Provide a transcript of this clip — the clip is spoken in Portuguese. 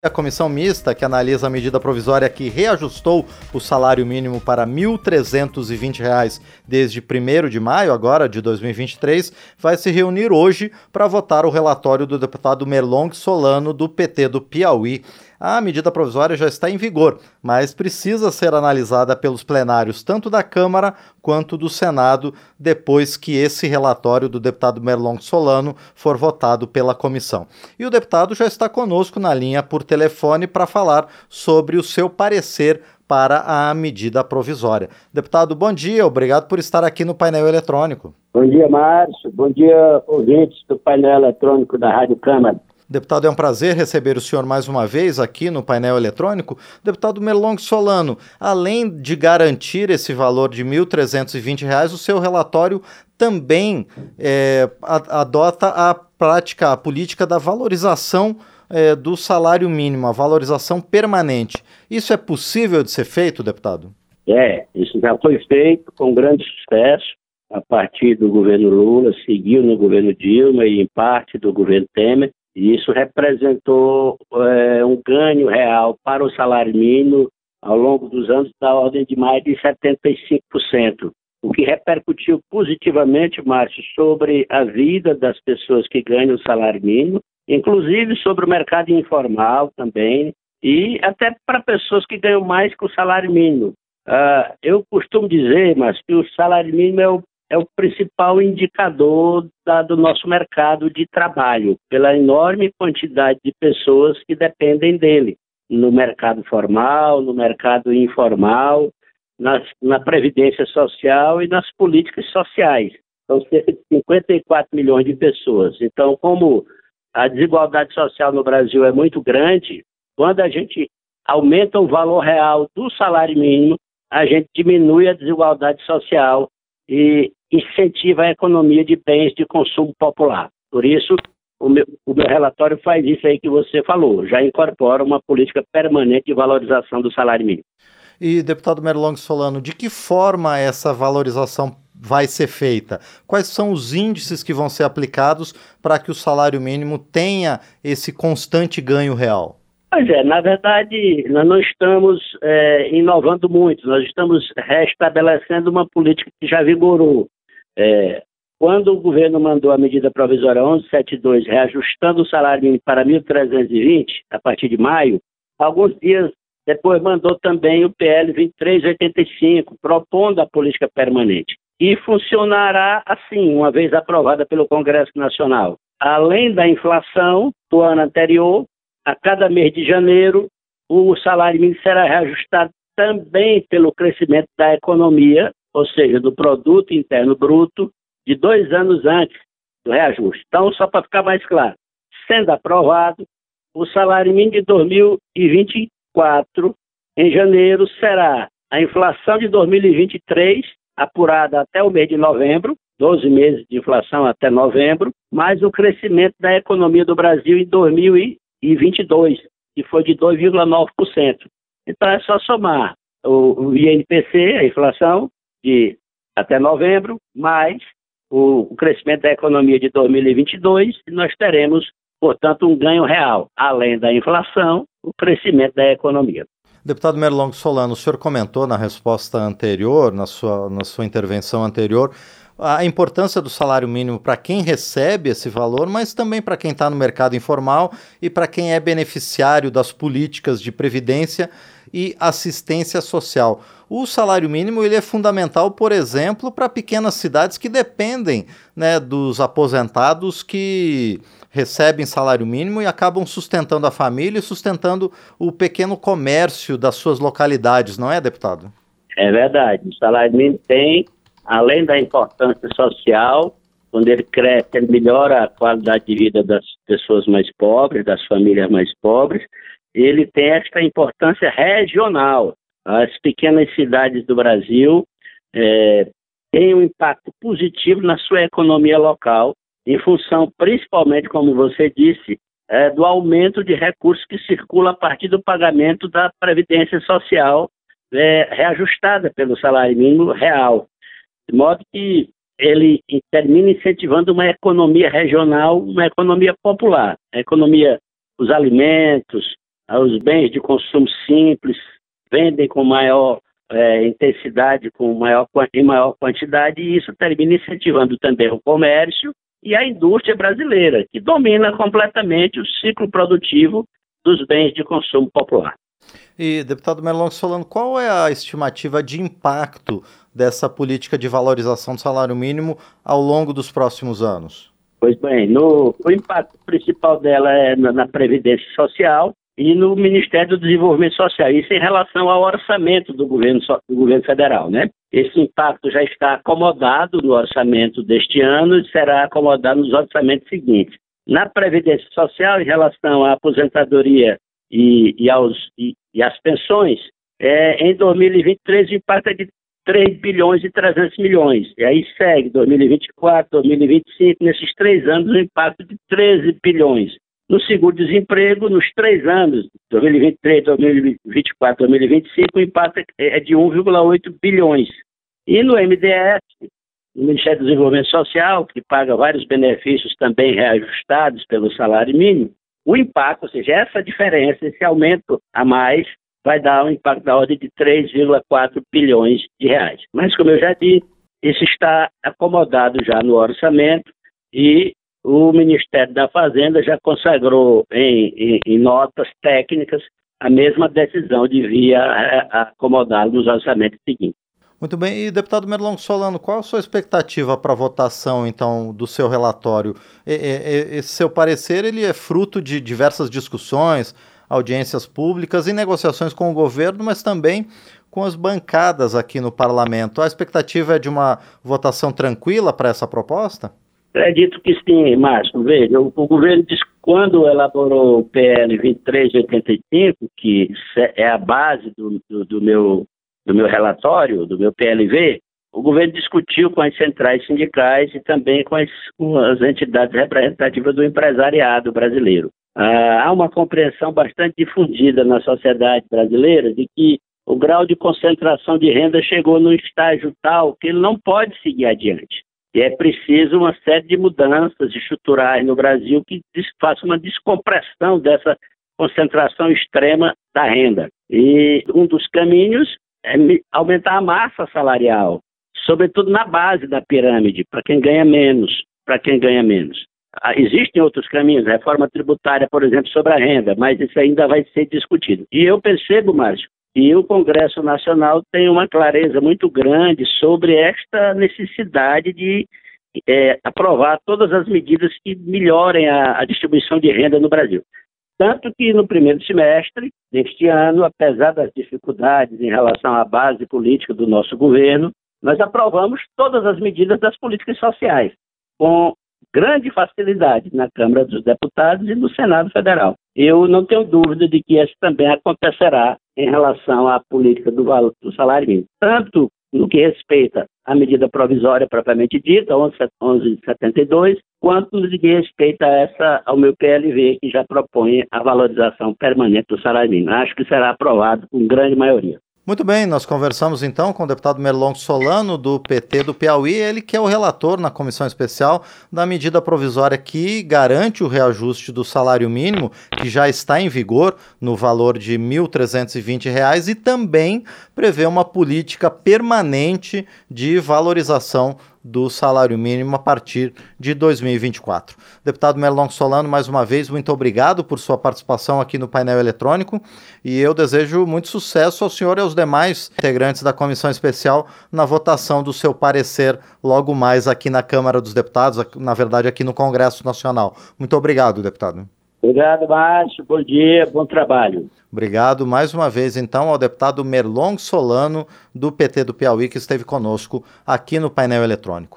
A comissão mista, que analisa a medida provisória que reajustou o salário mínimo para R$ 1.320 desde 1 de maio, agora de 2023, vai se reunir hoje para votar o relatório do deputado Merlong Solano, do PT do Piauí. A medida provisória já está em vigor, mas precisa ser analisada pelos plenários tanto da Câmara quanto do Senado depois que esse relatório do deputado Merlong Solano for votado pela comissão. E o deputado já está conosco na linha por telefone para falar sobre o seu parecer para a medida provisória. Deputado, bom dia, obrigado por estar aqui no painel eletrônico. Bom dia, Márcio. Bom dia, ouvintes do painel eletrônico da Rádio Câmara. Deputado, é um prazer receber o senhor mais uma vez aqui no painel eletrônico. Deputado Merlong Solano, além de garantir esse valor de R$ 1.320, o seu relatório também é, adota a prática, a política da valorização é, do salário mínimo, a valorização permanente. Isso é possível de ser feito, deputado? É, isso já foi feito com grande sucesso a partir do governo Lula, seguiu no governo Dilma e em parte do governo Temer. E isso representou é, um ganho real para o salário mínimo ao longo dos anos da ordem de mais de 75%, o que repercutiu positivamente, Márcio, sobre a vida das pessoas que ganham o salário mínimo, inclusive sobre o mercado informal também, e até para pessoas que ganham mais que o salário mínimo. Uh, eu costumo dizer, mas que o salário mínimo é o é o principal indicador da, do nosso mercado de trabalho, pela enorme quantidade de pessoas que dependem dele, no mercado formal, no mercado informal, nas, na previdência social e nas políticas sociais. São cerca de 54 milhões de pessoas. Então, como a desigualdade social no Brasil é muito grande, quando a gente aumenta o valor real do salário mínimo, a gente diminui a desigualdade social e incentiva a economia de bens de consumo popular. Por isso, o meu, o meu, relatório faz isso aí que você falou, já incorpora uma política permanente de valorização do salário mínimo. E, deputado Merlong Solano, de que forma essa valorização vai ser feita? Quais são os índices que vão ser aplicados para que o salário mínimo tenha esse constante ganho real? Pois é, na verdade, nós não estamos é, inovando muito, nós estamos restabelecendo uma política que já vigorou. É, quando o governo mandou a medida provisória 1172, reajustando o salário mínimo para 1.320 a partir de maio, alguns dias depois mandou também o PL 2385, propondo a política permanente. E funcionará assim, uma vez aprovada pelo Congresso Nacional. Além da inflação do ano anterior, a cada mês de janeiro, o salário mínimo será reajustado também pelo crescimento da economia ou seja, do produto interno bruto, de dois anos antes do reajuste. Então, só para ficar mais claro, sendo aprovado, o salário mínimo de 2024, em janeiro, será a inflação de 2023, apurada até o mês de novembro, 12 meses de inflação até novembro, mais o crescimento da economia do Brasil em 2022, que foi de 2,9%. Então é só somar o INPC, a inflação, de até novembro, mais o, o crescimento da economia de 2022, e nós teremos, portanto, um ganho real, além da inflação, o crescimento da economia. Deputado Merlong Solano, o senhor comentou na resposta anterior, na sua, na sua intervenção anterior, a importância do salário mínimo para quem recebe esse valor, mas também para quem está no mercado informal e para quem é beneficiário das políticas de previdência e assistência social. O salário mínimo ele é fundamental, por exemplo, para pequenas cidades que dependem né, dos aposentados que recebem salário mínimo e acabam sustentando a família e sustentando o pequeno comércio das suas localidades, não é, deputado? É verdade. O salário mínimo tem, além da importância social, quando ele cresce, ele melhora a qualidade de vida das pessoas mais pobres, das famílias mais pobres, ele tem esta importância regional. As pequenas cidades do Brasil é, têm um impacto positivo na sua economia local, em função, principalmente, como você disse, é, do aumento de recursos que circula a partir do pagamento da Previdência Social é, reajustada pelo salário mínimo real. De modo que ele termina incentivando uma economia regional, uma economia popular, a economia, os alimentos, os bens de consumo simples, vendem com maior é, intensidade, com maior, em maior quantidade, e isso termina incentivando também o comércio e a indústria brasileira, que domina completamente o ciclo produtivo dos bens de consumo popular. E, deputado Merlong Solano, qual é a estimativa de impacto dessa política de valorização do salário mínimo ao longo dos próximos anos? Pois bem, no, o impacto principal dela é na, na Previdência Social e no Ministério do Desenvolvimento Social. Isso em relação ao orçamento do governo, do governo federal, né? Esse impacto já está acomodado no orçamento deste ano e será acomodado nos orçamentos seguintes. Na Previdência Social, em relação à aposentadoria e, e, aos, e, e às pensões, é, em 2023 o impacto é de 3 bilhões e 300 milhões. E aí segue 2024, 2025, nesses três anos o impacto de 13 bilhões. No seguro-desemprego, nos três anos, 2023, 2024, 2025, o impacto é de 1,8 bilhões. E no MDS, no Ministério do Desenvolvimento Social, que paga vários benefícios também reajustados pelo salário mínimo, o impacto, ou seja, essa diferença, esse aumento a mais, vai dar um impacto da ordem de 3,4 bilhões de reais. Mas, como eu já disse, isso está acomodado já no orçamento e o Ministério da Fazenda já consagrou em, em, em notas técnicas a mesma decisão de via é, acomodá-lo nos orçamentos seguintes. Muito bem. E, deputado Merlong Solano, qual a sua expectativa para a votação, então, do seu relatório? Esse seu parecer, ele é fruto de diversas discussões, audiências públicas e negociações com o governo, mas também com as bancadas aqui no parlamento. A expectativa é de uma votação tranquila para essa proposta? Acredito que sim, Márcio. Veja, o, o governo disse quando elaborou o PL 2385, que é a base do, do, do meu do meu relatório, do meu PLV, o governo discutiu com as centrais sindicais e também com as, com as entidades representativas do empresariado brasileiro. Ah, há uma compreensão bastante difundida na sociedade brasileira de que o grau de concentração de renda chegou num estágio tal que ele não pode seguir adiante. E é preciso uma série de mudanças estruturais no Brasil que faça uma descompressão dessa concentração extrema da renda. E um dos caminhos é aumentar a massa salarial, sobretudo na base da pirâmide, para quem ganha menos, para quem ganha menos. Ah, existem outros caminhos, reforma tributária, por exemplo, sobre a renda, mas isso ainda vai ser discutido. E eu percebo, Márcio, que o Congresso Nacional tem uma clareza muito grande sobre esta necessidade de é, aprovar todas as medidas que melhorem a, a distribuição de renda no Brasil. Tanto que no primeiro semestre deste ano, apesar das dificuldades em relação à base política do nosso governo, nós aprovamos todas as medidas das políticas sociais, com grande facilidade na Câmara dos Deputados e no Senado Federal. Eu não tenho dúvida de que isso também acontecerá em relação à política do, do salário mínimo, tanto no que respeita à medida provisória propriamente dita, 1172, quanto no que respeita a essa, ao meu PLV, que já propõe a valorização permanente do salário mínimo. Acho que será aprovado com grande maioria. Muito bem, nós conversamos então com o deputado Merlong Solano, do PT do Piauí, ele que é o relator na comissão especial da medida provisória que garante o reajuste do salário mínimo, que já está em vigor no valor de R$ 1.320 e também prevê uma política permanente de valorização do salário mínimo a partir de 2024. Deputado Merlong Solano, mais uma vez, muito obrigado por sua participação aqui no painel eletrônico e eu desejo muito sucesso ao senhor e aos demais integrantes da comissão especial na votação do seu parecer logo mais aqui na Câmara dos Deputados, na verdade aqui no Congresso Nacional. Muito obrigado, deputado. Obrigado, Márcio. Bom dia, bom trabalho. Obrigado mais uma vez, então, ao deputado Merlong Solano, do PT do Piauí, que esteve conosco aqui no painel eletrônico.